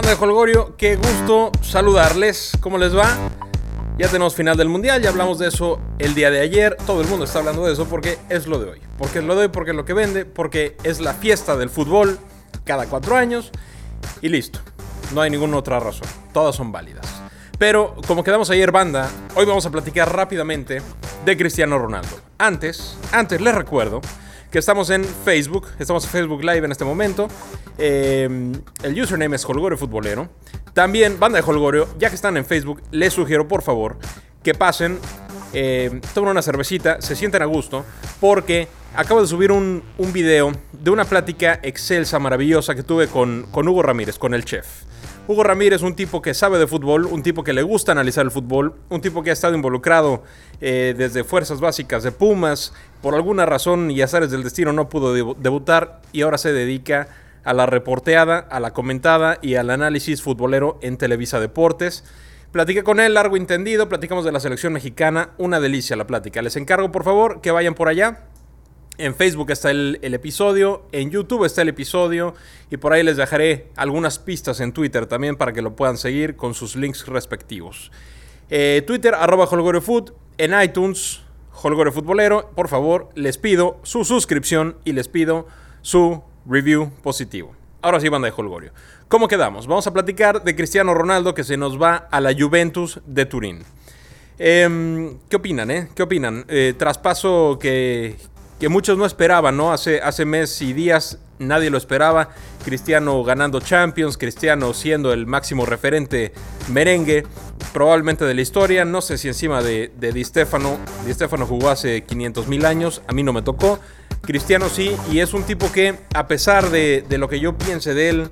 Banda de Holgorio, qué gusto saludarles. ¿Cómo les va? Ya tenemos final del mundial, ya hablamos de eso el día de ayer. Todo el mundo está hablando de eso porque es lo de hoy. Porque es lo de hoy, porque es lo que vende, porque es la fiesta del fútbol cada cuatro años. Y listo. No hay ninguna otra razón. Todas son válidas. Pero como quedamos ayer, banda, hoy vamos a platicar rápidamente de Cristiano Ronaldo. Antes, antes les recuerdo que estamos en Facebook, estamos en Facebook Live en este momento. Eh, el username es Holgorio Futbolero. También, banda de Holgorio, ya que están en Facebook, les sugiero por favor que pasen, eh, tomen una cervecita, se sienten a gusto, porque acabo de subir un, un video de una plática excelsa, maravillosa que tuve con, con Hugo Ramírez, con el chef. Hugo Ramírez un tipo que sabe de fútbol, un tipo que le gusta analizar el fútbol, un tipo que ha estado involucrado eh, desde fuerzas básicas de Pumas, por alguna razón y azares del destino no pudo debutar y ahora se dedica a la reporteada, a la comentada y al análisis futbolero en Televisa Deportes. Platiqué con él, largo entendido, platicamos de la selección mexicana, una delicia la plática. Les encargo por favor que vayan por allá. En Facebook está el, episodio, en YouTube está el episodio y por ahí les dejaré algunas pistas en Twitter también para que lo puedan seguir con sus links respectivos. Eh, Twitter, arroba HolgorioFood, en iTunes, Holgorio Futbolero, por favor, les pido su suscripción y les pido su review positivo. Ahora sí, banda de Holgorio. ¿Cómo quedamos? Vamos a platicar de Cristiano Ronaldo que se nos va a la Juventus de Turín. Em, ¿Qué opinan, eh? ¿Qué opinan? Eh, traspaso que, que muchos no esperaban, ¿no? Hace, hace meses y días nadie lo esperaba. Cristiano ganando Champions, Cristiano siendo el máximo referente merengue, probablemente de la historia. No sé si encima de, de Di Stefano. Di Stefano jugó hace 500 mil años, a mí no me tocó. Cristiano sí, y es un tipo que, a pesar de, de, lo que yo piense de él,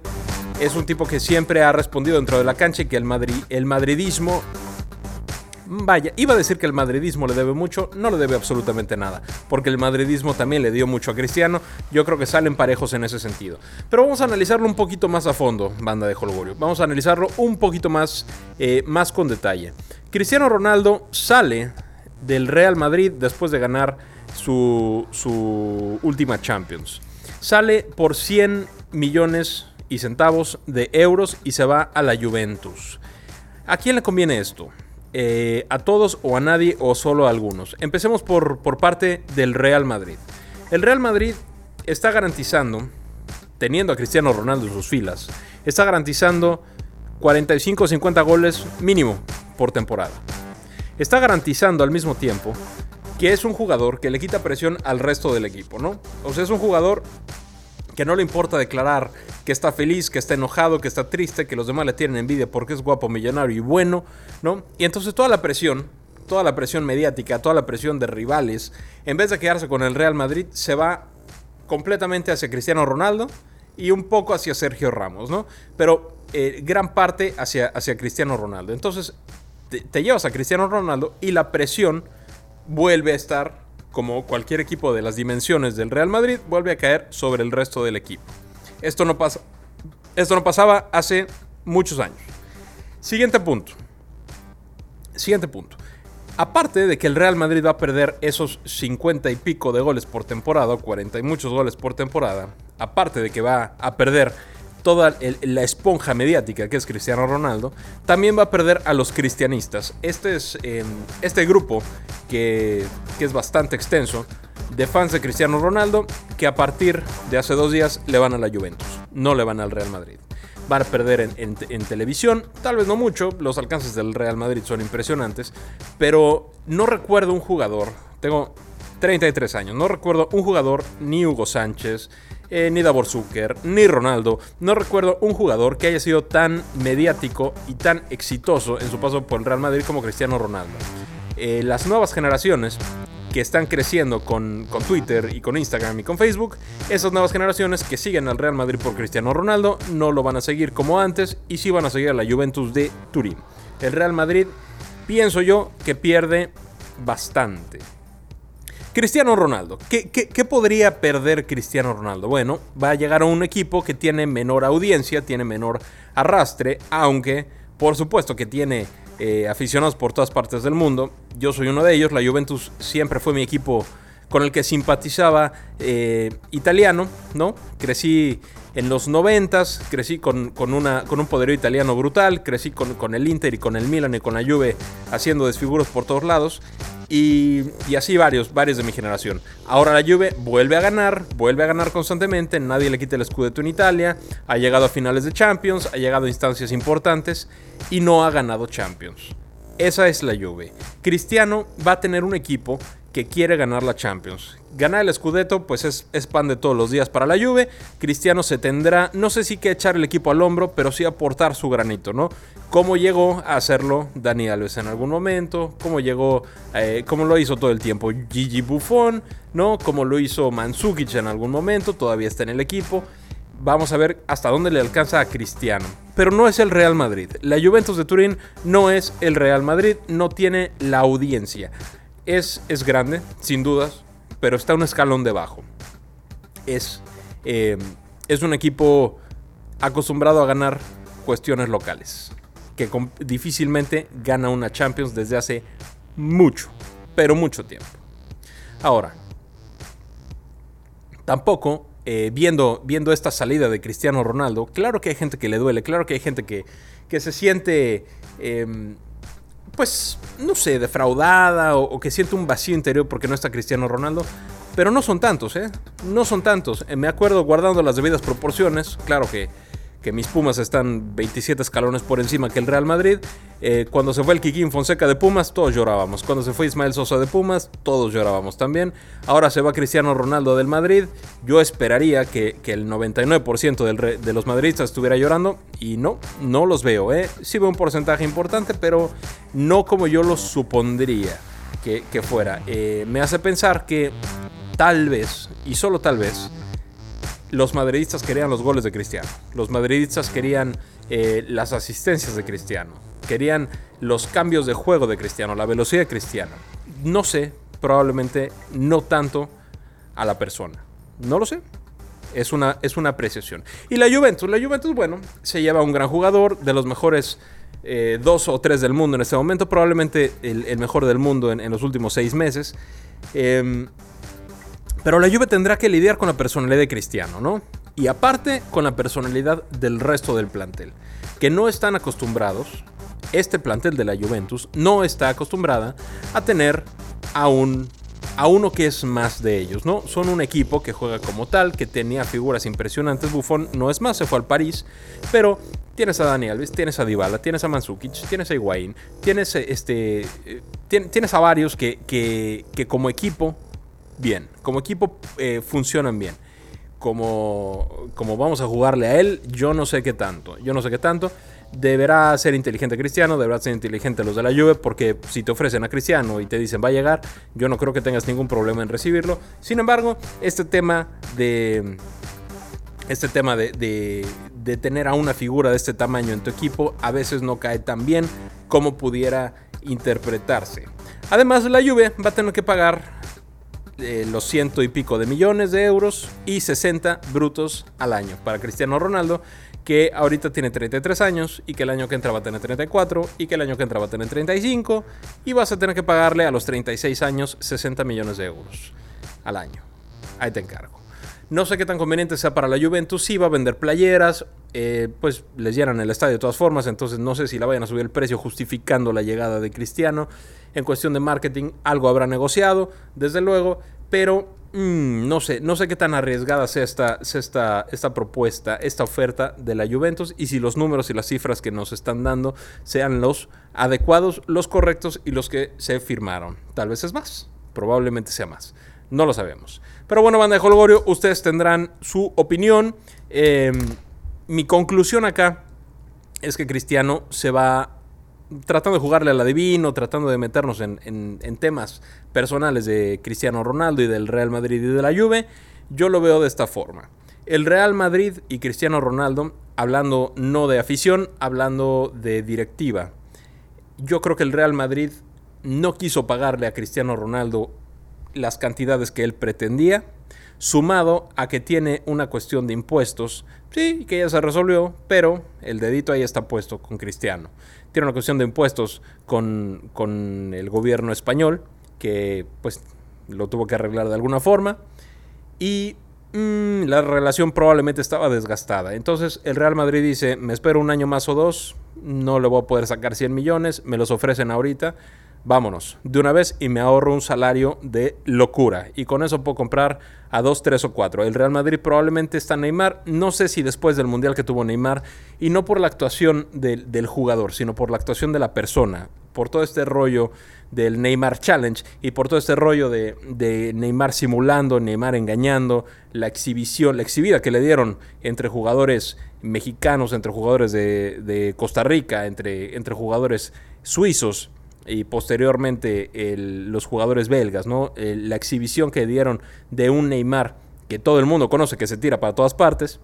es un tipo que siempre ha respondido dentro de la cancha y que el, Madrid, el madridismo Vaya, iba a decir que el madridismo le debe mucho, no le debe absolutamente nada, porque el madridismo también le dio mucho a Cristiano, yo creo que salen parejos en ese sentido. Pero vamos a analizarlo un poquito más a fondo, banda de Holgorio, vamos a analizarlo un poquito más, eh, más con detalle. Cristiano Ronaldo sale del Real Madrid después de ganar su, su última Champions. Sale por 100 millones y centavos de euros y se va a la Juventus. ¿A quién le conviene esto? Eh, a todos o a nadie o solo a algunos. Empecemos por, por parte del Real Madrid. El Real Madrid está garantizando, teniendo a Cristiano Ronaldo en sus filas, está garantizando 45 o 50 goles mínimo por temporada. Está garantizando al mismo tiempo que es un jugador que le quita presión al resto del equipo, ¿no? O sea, es un jugador que no le importa declarar que está feliz, que está enojado, que está triste, que los demás le tienen envidia porque es guapo, millonario y bueno, ¿no? Y entonces toda la presión, toda la presión mediática, toda la presión de rivales, en vez de quedarse con el Real Madrid, se va completamente hacia Cristiano Ronaldo y un poco hacia Sergio Ramos, ¿no? Pero eh, gran parte hacia, hacia Cristiano Ronaldo. Entonces te, te llevas a Cristiano Ronaldo y la presión vuelve a estar como cualquier equipo de las dimensiones del Real Madrid, vuelve a caer sobre el resto del equipo. Esto no, pasa, esto no pasaba hace muchos años. Siguiente punto. Siguiente punto. Aparte de que el Real Madrid va a perder esos 50 y pico de goles por temporada, 40 y muchos goles por temporada, aparte de que va a perder toda la esponja mediática que es Cristiano Ronaldo, también va a perder a los cristianistas. Este es em, este grupo que, es bastante extenso de fans de Cristiano Ronaldo que a partir de hace dos días le van a la Juventus, no le van al Real Madrid. Van a perder en, en, televisión, tal vez no mucho, los alcances del Real Madrid son impresionantes, pero no recuerdo un jugador, tengo 33 años, no recuerdo un jugador, ni Hugo Sánchez, eh, ni Davor Zucker, ni Ronaldo. No recuerdo un jugador que haya sido tan mediático y tan exitoso en su paso por el Real Madrid como Cristiano Ronaldo. Eh, las nuevas generaciones que están creciendo con, con, Twitter y con Instagram y con Facebook, esas nuevas generaciones que siguen al Real Madrid por Cristiano Ronaldo no lo van a seguir como antes y sí van a seguir a la Juventus de Turín. El Real Madrid, pienso yo, que pierde bastante. Cristiano Ronaldo. ¿Qué, podría perder Cristiano Ronaldo? Bueno, va a llegar a un equipo que tiene menor audiencia, tiene menor arrastre, aunque por supuesto que tiene eh, aficionados por todas partes del mundo. Yo soy uno de ellos, la Juventus siempre fue mi equipo con el que simpatizaba eh, italiano, ¿no? Crecí en los noventas, crecí con, con un poderío italiano brutal, crecí con, con, el Inter y con el Milan y con la Juve haciendo desfiguros por todos lados. Y, así varios, varios de mi generación. Ahora la Juve vuelve a ganar, vuelve a ganar constantemente, nadie le quita el escudeto en Italia, ha llegado a finales de Champions, ha llegado a instancias importantes y no ha ganado Champions. Esa es la Juve. Cristiano va a tener un equipo que quiere ganar la Champions. Ganar el Scudetto, pues es, pan de todos los días para la Juve. Cristiano se tendrá, no sé si que echar el equipo al hombro, pero sí aportar su granito, ¿no? Cómo llegó a hacerlo Dani Alves en algún momento, cómo llegó, eh, cómo lo hizo todo el tiempo Gigi Buffon, ¿no? Cómo lo hizo Mandzukic en algún momento, todavía está en el equipo. Vamos a ver hasta dónde le alcanza a Cristiano. Pero no es el Real Madrid. La Juventus de Turín no es el Real Madrid, no tiene la audiencia. Es, es grande, sin dudas, pero está un escalón debajo. Es, eh, es un equipo acostumbrado a ganar cuestiones locales, que difícilmente gana una Champions desde hace mucho, pero mucho tiempo. Ahora, tampoco eh, viendo, viendo esta salida de Cristiano Ronaldo, claro que hay gente que le duele, claro que hay gente que, que se siente, em, pues, no sé, defraudada o, que siente un vacío interior porque no está Cristiano Ronaldo. Pero no son tantos, ¿eh? No son tantos. Eh, me acuerdo guardando las debidas proporciones, claro que que mis Pumas están 27 escalones por encima que el Real Madrid. Eh, cuando se fue el Kikín Fonseca de Pumas, todos llorábamos. Cuando se fue Ismael Sosa de Pumas, todos llorábamos también. Ahora se va Cristiano Ronaldo del Madrid. Yo esperaría que, el 99% de los madridistas estuviera llorando. Y no, no los veo. ¿eh? Sí veo un porcentaje importante, pero no como yo lo supondría que, fuera. Eh, me hace pensar que tal vez, y solo tal vez, los madridistas querían los goles de Cristiano. Los madridistas querían eh, las asistencias de Cristiano. Querían los cambios de juego de Cristiano, la velocidad de Cristiano. No sé, probablemente no tanto a la persona. No lo sé. Es una, es una apreciación. Y la Juventus, la Juventus, bueno, se lleva un gran jugador, de los mejores eh, dos o tres del mundo en este momento, probablemente el, mejor del mundo en, los últimos seis meses. Em, pero la Juve tendrá que lidiar con la personalidad de Cristiano, ¿no? Y aparte con la personalidad del resto del plantel, que no están acostumbrados, este plantel de la Juventus no está acostumbrada a tener a un a uno que es más de ellos, ¿no? Son un equipo que juega como tal, que tenía figuras impresionantes. Buffon no es más, se fue al París, pero tienes a Dani Alves, tienes a Dybala, tienes a Mandzukic, tienes a Higuaín, tienes este, eh, tienes a varios que, que, que como equipo bien. Como equipo eh, funcionan bien. Como, como vamos a jugarle a él, yo no sé qué tanto. Yo no sé qué tanto. Deberá ser inteligente Cristiano, deberá ser inteligente los de la Juve, porque si te ofrecen a Cristiano y te dicen va a llegar, yo no creo que tengas ningún problema en recibirlo. Sin embargo, este tema de. Este tema de, de, de tener a una figura de este tamaño en tu equipo a veces no cae tan bien como pudiera interpretarse. Además, la Juve va a tener que pagar eh, los ciento y pico de millones de euros y 60 brutos al año para Cristiano Ronaldo, que ahorita tiene 33 años y que el año que entra va a tener 34 y que el año que entra va a tener 35 y vas a tener que pagarle a los 36 años 60 millones de euros al año. Ahí te encargo. No sé qué tan conveniente sea para la Juventus. Si va a vender playeras, eh, pues les llenan el estadio de todas formas. Entonces no sé si la vayan a subir el precio justificando la llegada de Cristiano. En cuestión de marketing, algo habrá negociado, desde luego. Pero mm, no sé, no sé qué tan arriesgada sea esta, esta, esta propuesta, esta oferta de la Juventus. Y si los números y las cifras que nos están dando sean los adecuados, los correctos y los que se firmaron. Tal vez es más. Probablemente sea más. No lo sabemos. Pero bueno, banda de Holgorio, ustedes tendrán su opinión. Em, mi conclusión acá es que Cristiano se va tratando de jugarle al adivino, tratando de meternos en, temas personales de Cristiano Ronaldo y del Real Madrid y de la Juve. Yo lo veo de esta forma. El Real Madrid y Cristiano Ronaldo, hablando no de afición, hablando de directiva. Yo creo que el Real Madrid no quiso pagarle a Cristiano Ronaldo las cantidades que él pretendía, sumado a que tiene una cuestión de impuestos, sí, que ya se resolvió, pero el dedito ahí está puesto con Cristiano. Tiene una cuestión de impuestos con, con el gobierno español, que pues lo tuvo que arreglar de alguna forma. Y mm, la relación probablemente estaba desgastada. Entonces el Real Madrid dice, me espero un año más o dos, no le voy a poder sacar 100 millones, me los ofrecen ahorita, vámonos de una vez y me ahorro un salario de locura. Y con eso puedo comprar a dos, tres o cuatro. El Real Madrid probablemente está Neymar, no sé si después del Mundial que tuvo Neymar, y no por la actuación del, del jugador, sino por la actuación de la persona, por todo este rollo del Neymar Challenge y por todo este rollo de, de, Neymar simulando, Neymar engañando, la exhibición, la exhibida que le dieron entre jugadores mexicanos, entre jugadores de, de Costa Rica, entre, entre jugadores suizos y posteriormente los jugadores belgas, ¿no? la exhibición que dieron de un Neymar que todo el mundo conoce que se tira para todas partes.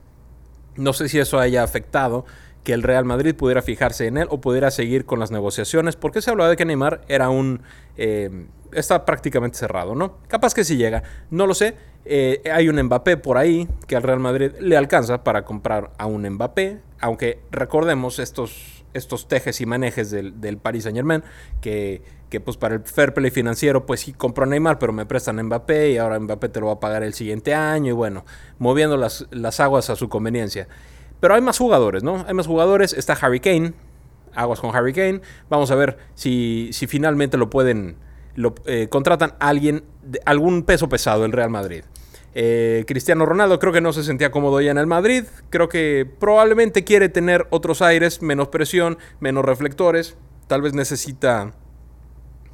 No sé si eso haya afectado que el Real Madrid pudiera fijarse en él o pudiera seguir con las negociaciones, porque se hablaba de que Neymar era un... Eh, está prácticamente cerrado, ¿no? Capaz que sí llega, no lo sé. Eh, hay un Mbappé por ahí que al Real Madrid le alcanza para comprar a un Mbappé, aunque recordemos estos estos tejes y manejes del, del Paris Saint Germain, que, que, pues para el fair play financiero, pues sí compró a Neymar, pero me prestan a Mbappé y ahora Mbappé te lo va a pagar el siguiente año y bueno, moviendo las, las aguas a su conveniencia. Pero hay más jugadores, ¿no? Hay más jugadores, está Harry Kane, aguas con Harry Kane, vamos a ver si, si finalmente lo pueden, lo, eh, contratan alguien, de algún peso pesado el Real Madrid. Eh, Cristiano Ronaldo creo que no se sentía cómodo ya en el Madrid. Creo que probablemente quiere tener otros aires, menos presión, menos reflectores. Tal vez necesita.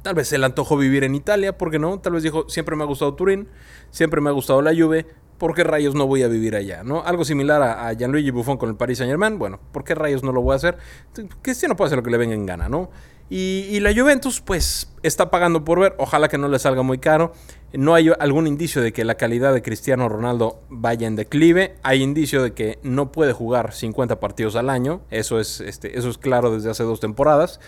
Tal vez se le antojó vivir en Italia, ¿por qué no? Tal vez dijo, siempre me ha gustado Turín, siempre me ha gustado la Juve, ¿por qué rayos no voy a vivir allá? ¿no? Algo similar a, a Gianluigi Buffon con el Paris Saint Germain, bueno, ¿por qué rayos no lo voy a hacer? Cristiano puede hacer lo que le venga en gana, ¿no? Y, la Juventus, pues, está pagando por ver. Ojalá que no le salga muy caro. No hay algún indicio de que la calidad de Cristiano Ronaldo vaya en declive. Hay indicio de que no puede jugar 50 partidos al año. Eso es, este, eso es claro desde hace dos temporadas.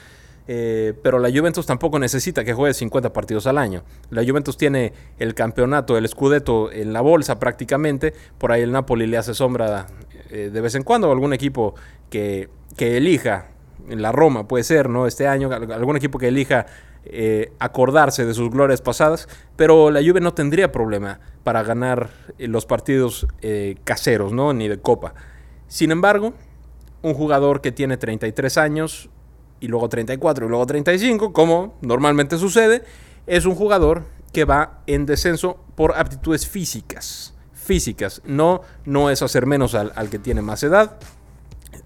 Eh, pero la Juventus tampoco necesita que juegue 50 partidos al año. La Juventus tiene el campeonato, el Scudetto en la bolsa prácticamente. Por ahí el Napoli le hace sombra eh, de vez en cuando. Algún equipo que elija la Roma puede ser, ¿no? Este año, algún equipo que elija eh, acordarse de sus glorias pasadas, pero la Juve no tendría problema para ganar eh, los partidos eh, caseros, ¿no? Ni de copa. Sin embargo, un jugador que tiene 33 años y luego 34 y luego 35, como normalmente sucede, es un jugador que va en descenso por aptitudes físicas. Físicas, no, no es hacer menos al, al que tiene más edad,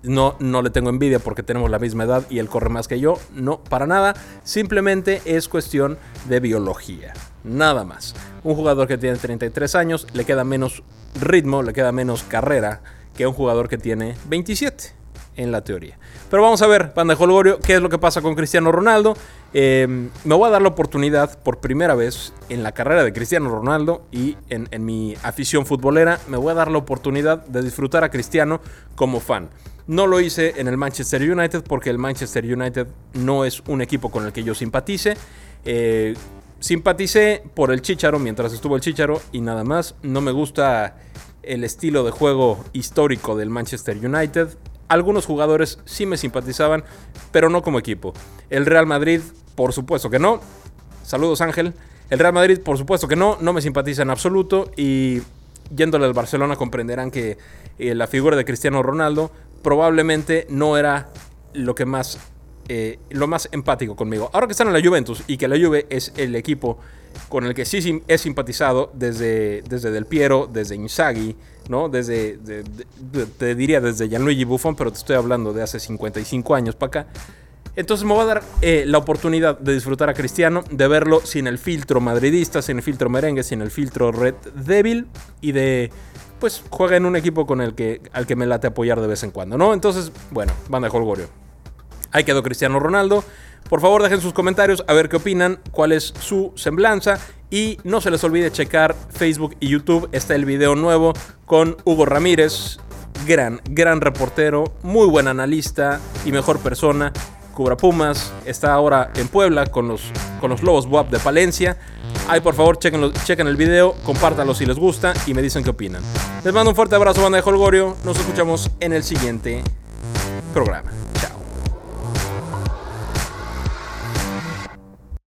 no, no le tengo envidia porque tenemos la misma edad y él corre más que yo. No, para nada. Simplemente es cuestión de biología. Nada más. Un jugador que tiene 33 años le queda menos ritmo, le queda menos carrera que un jugador que tiene 27 en la teoría. Pero vamos a ver, Banda de Holgorio, qué es lo que pasa con Cristiano Ronaldo. Eh, me voy a dar la oportunidad por primera vez en la carrera de Cristiano Ronaldo y en mi afición futbolera, me voy a dar la oportunidad de disfrutar a Cristiano como fan. No lo hice en el Manchester United porque el Manchester United no es un equipo con el que yo simpatice. Eh, simpaticé por el Chicharo mientras estuvo el Chicharo y nada más. No me gusta el estilo de juego histórico del Manchester United. Algunos jugadores sí me simpatizaban, pero no como equipo. El Real Madrid, por supuesto que no. Saludos Ángel. El Real Madrid, por supuesto que no, no me simpatiza en absoluto y yéndole al Barcelona comprenderán que eh, la figura de Cristiano Ronaldo probablemente no era lo que más eh, lo más empático conmigo. Ahora que están en la Juventus y que la Juve es el equipo con el que sí he simpatizado desde, desde Del Piero, desde Inzaghi, ¿no? Desde, te diría desde Gianluigi Buffon, pero te estoy hablando de hace 55 años para acá. Entonces me va a dar eh, la oportunidad de disfrutar a Cristiano, de verlo sin el filtro madridista, sin el filtro merengue, sin el filtro red débil y de pues juega en un equipo con el que, al que me late apoyar de vez en cuando, ¿no? Entonces, bueno, banda de Holgorio. Ahí quedó Cristiano Ronaldo. Por favor, dejen sus comentarios a ver qué opinan, cuál es su semblanza. Y no se les olvide checar Facebook y YouTube. Está el video nuevo con Hugo Ramírez. Gran, gran reportero, muy buen analista y mejor persona. Cubra Pumas. Está ahora en Puebla con los, con los Lobos WAP de Palencia. Ahí por favor chequen, chequen el video, compártanlo si les gusta y me dicen qué opinan. Les mando un fuerte abrazo, banda de Holgorio. Nos escuchamos en el siguiente programa.